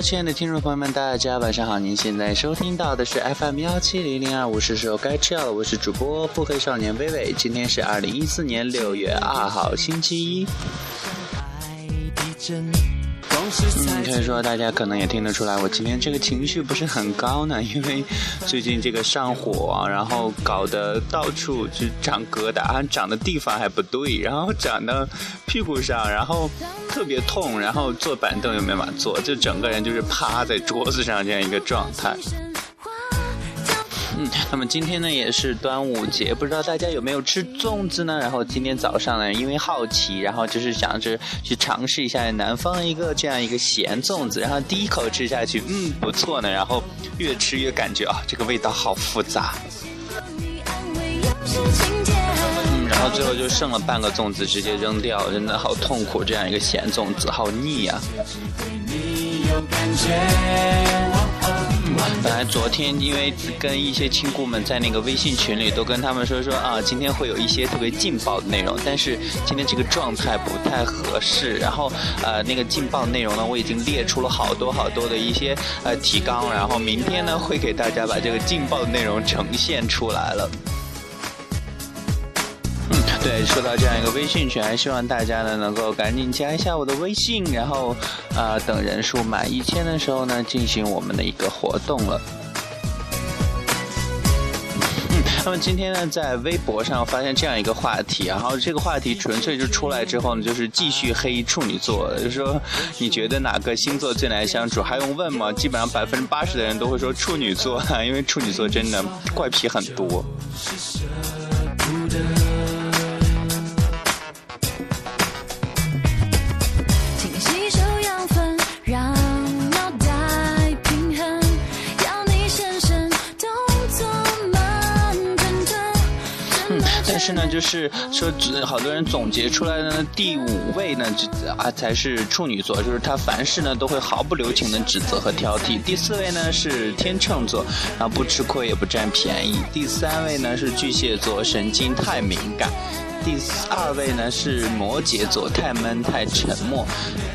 亲爱的听众朋友们，大家晚上好！您现在收听到的是 FM 幺七零零二五，是时候该吃药了。我是主播腹黑少年微微，今天是二零一四年六月二号，星期一。嗯，可以说大家可能也听得出来，我今天这个情绪不是很高呢，因为最近这个上火，然后搞得到处就长疙瘩，长的地方还不对，然后长到屁股上，然后特别痛，然后坐板凳又没法坐，就整个人就是趴在桌子上这样一个状态。嗯，那么今天呢也是端午节，不知道大家有没有吃粽子呢？然后今天早上呢，因为好奇，然后就是想着去尝试一下南方一个这样一个咸粽子，然后第一口吃下去，嗯，不错呢。然后越吃越感觉啊，这个味道好复杂。嗯，然后最后就剩了半个粽子，直接扔掉，真的好痛苦。这样一个咸粽子，好腻呀。本来昨天因为跟一些亲故们在那个微信群里都跟他们说说啊，今天会有一些特别劲爆的内容，但是今天这个状态不太合适。然后呃，那个劲爆内容呢，我已经列出了好多好多的一些呃提纲，然后明天呢会给大家把这个劲爆的内容呈现出来了。对，说到这样一个微信群，还希望大家呢能够赶紧加一下我的微信，然后啊，等人数满一千的时候呢，进行我们的一个活动了。嗯，那么今天呢，在微博上发现这样一个话题，然后这个话题纯粹就出来之后呢，就是继续黑处女座，就是说你觉得哪个星座最难相处？还用问吗？基本上百分之八十的人都会说处女座，因为处女座真的怪癖很多。是呢，就是说，好多人总结出来的呢，第五位呢，啊才是处女座，就是他凡事呢都会毫不留情的指责和挑剔。第四位呢是天秤座，然后不吃亏也不占便宜。第三位呢是巨蟹座，神经太敏感。第二位呢是摩羯座，太闷太沉默。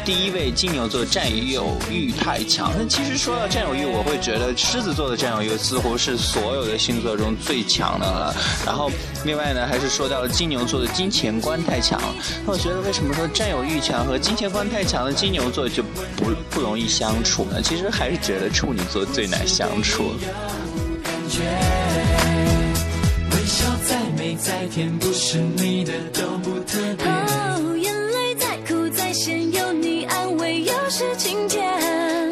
第一位金牛座，占有欲太强。那其实说到占有欲，我会觉得狮子座的占有欲似乎是所有的星座中最强的了。然后另外呢，还是说到了金牛座的金钱观太强。那我觉得为什么说占有欲强和金钱观太强的金牛座就不不容易相处呢？其实还是觉得处女座最难相处。感觉再甜，不是你的都不特别。哦，眼泪再苦再咸，有你安慰，又是晴天。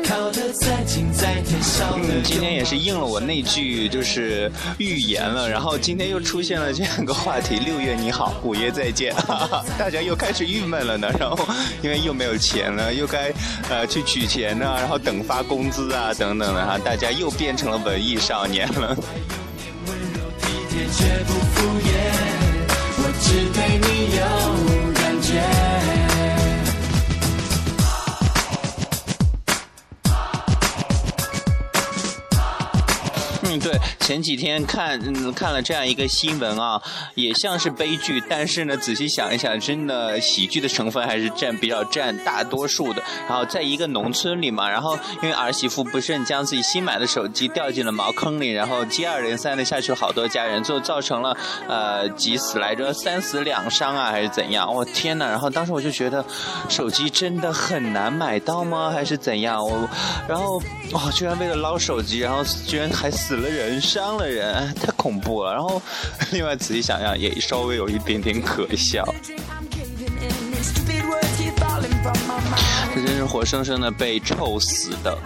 靠得再近再甜，少嗯，今天也是应了我那句就是预言了，然后今天又出现了这样一个话题：六月你好，五月再见。哈哈，大家又开始郁闷了呢，然后因为又没有钱了，又该呃去取钱呢，然后等发工资啊等等的哈，大家又变成了文艺少年了。绝不敷衍，我只对你有感觉。嗯，对，前几天看嗯看了这样一个新闻啊，也像是悲剧，但是呢，仔细想一想，真的喜剧的成分还是占比较占大多数的。然后在一个农村里嘛，然后因为儿媳妇不慎将自己新买的手机掉进了茅坑里，然后接二连三的下去好多家人，最后造成了呃几死来着三死两伤啊，还是怎样？我天呐！然后当时我就觉得，手机真的很难买到吗？还是怎样？我然后哇，居然为了捞手机，然后居然还死了。了人伤了人，太恐怖了。然后，另外仔细想想，也稍微有一点点可笑。这真是活生生的被臭死的。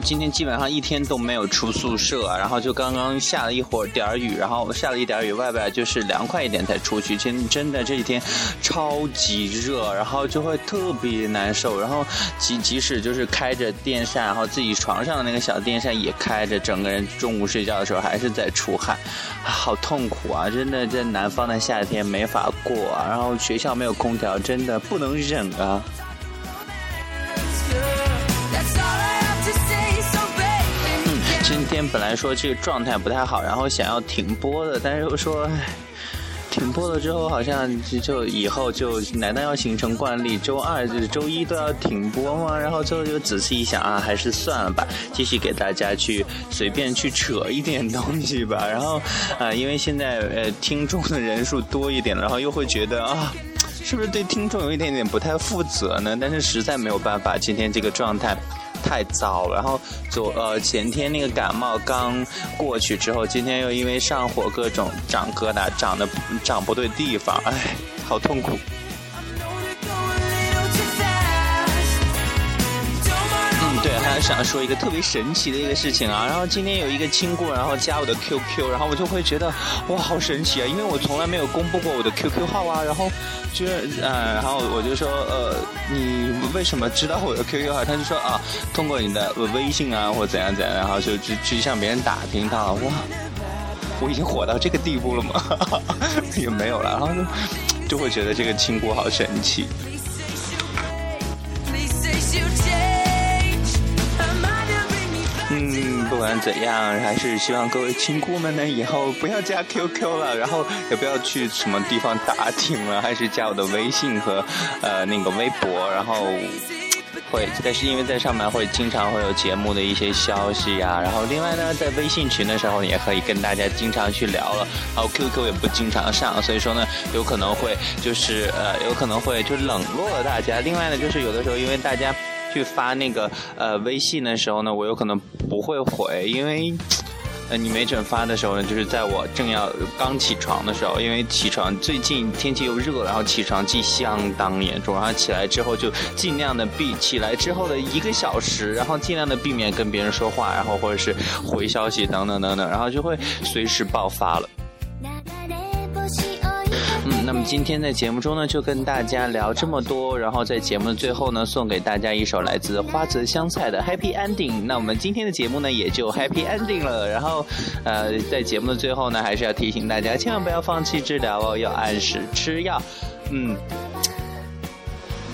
今天基本上一天都没有出宿舍，然后就刚刚下了一会儿点儿雨，然后下了一点雨，外边就是凉快一点才出去。真真的这几天超级热，然后就会特别难受。然后即即使就是开着电扇，然后自己床上的那个小电扇也开着，整个人中午睡觉的时候还是在出汗，好痛苦啊！真的在南方的夏天没法过。然后学校没有空调，真的不能忍啊。今天本来说这个状态不太好，然后想要停播的，但是又说，唉。停播了之后，好像就就以后就难道要形成惯例，周二就是周一都要停播吗？然后最后就仔细一想啊，还是算了吧，继续给大家去随便去扯一点东西吧。然后啊，因为现在呃听众的人数多一点，然后又会觉得啊，是不是对听众有一点点不太负责呢？但是实在没有办法，今天这个状态。太糟了，然后昨呃前天那个感冒刚过去之后，今天又因为上火各种长疙瘩，长得长不对地方，哎，好痛苦。想说一个特别神奇的一个事情啊。然后今天有一个亲故，然后加我的 QQ，然后我就会觉得哇，好神奇啊！因为我从来没有公布过我的 QQ 号啊。然后就呃，然后我就说呃，你为什么知道我的 QQ 号？他就说啊，通过你的微信啊，或怎样怎样，然后就去去向别人打听到哇，我已经火到这个地步了吗？也没有了，然后就就会觉得这个亲故好神奇。管怎样，还是希望各位亲姑们呢，以后不要加 QQ 了，然后也不要去什么地方打听了，还是加我的微信和呃那个微博，然后会，但是因为在上面会经常会有节目的一些消息呀，然后另外呢，在微信群的时候也可以跟大家经常去聊了，然后 QQ 也不经常上，所以说呢，有可能会就是呃有可能会就冷落了大家。另外呢，就是有的时候因为大家。去发那个呃微信的时候呢，我有可能不会回，因为呃你没准发的时候呢，就是在我正要刚起床的时候，因为起床最近天气又热，然后起床气相当严重，然后起来之后就尽量的避起来之后的一个小时，然后尽量的避免跟别人说话，然后或者是回消息等等等等，然后就会随时爆发了。那么今天在节目中呢，就跟大家聊这么多，然后在节目的最后呢，送给大家一首来自花泽香菜的 Happy Ending。那我们今天的节目呢，也就 Happy Ending 了。然后，呃，在节目的最后呢，还是要提醒大家，千万不要放弃治疗哦，要按时吃药。嗯，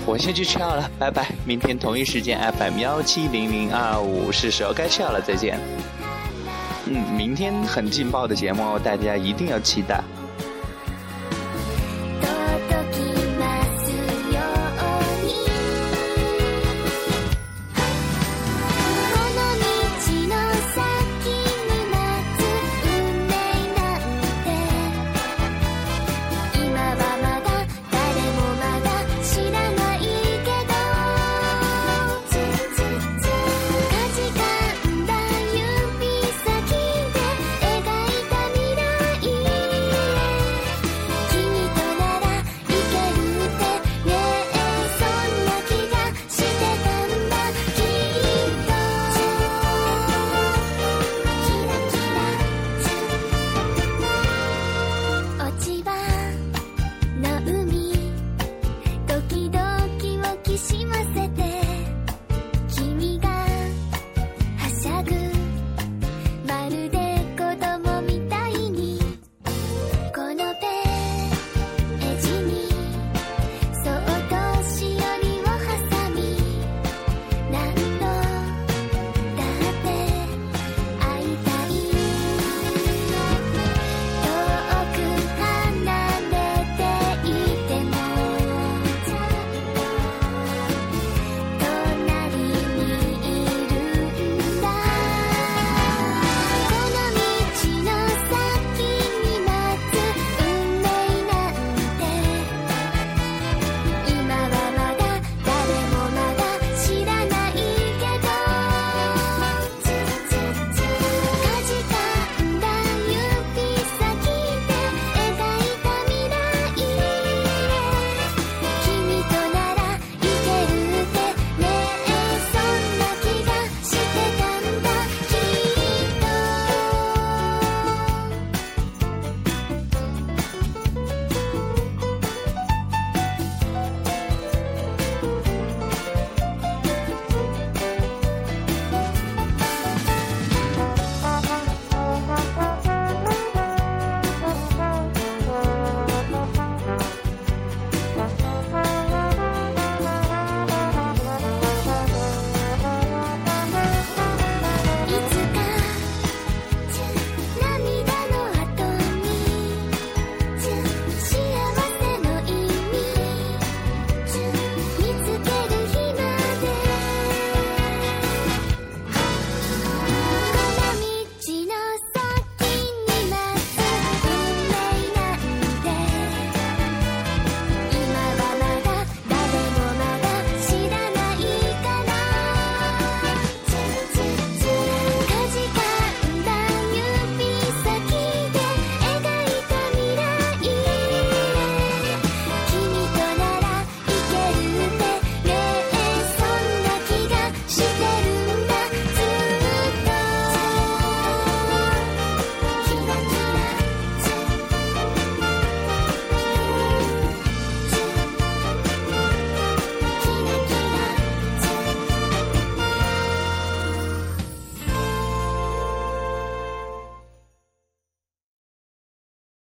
我先去吃药了，拜拜。明天同一时间 FM 幺七零零二五，是时候该吃药了，再见。嗯，明天很劲爆的节目哦，大家一定要期待。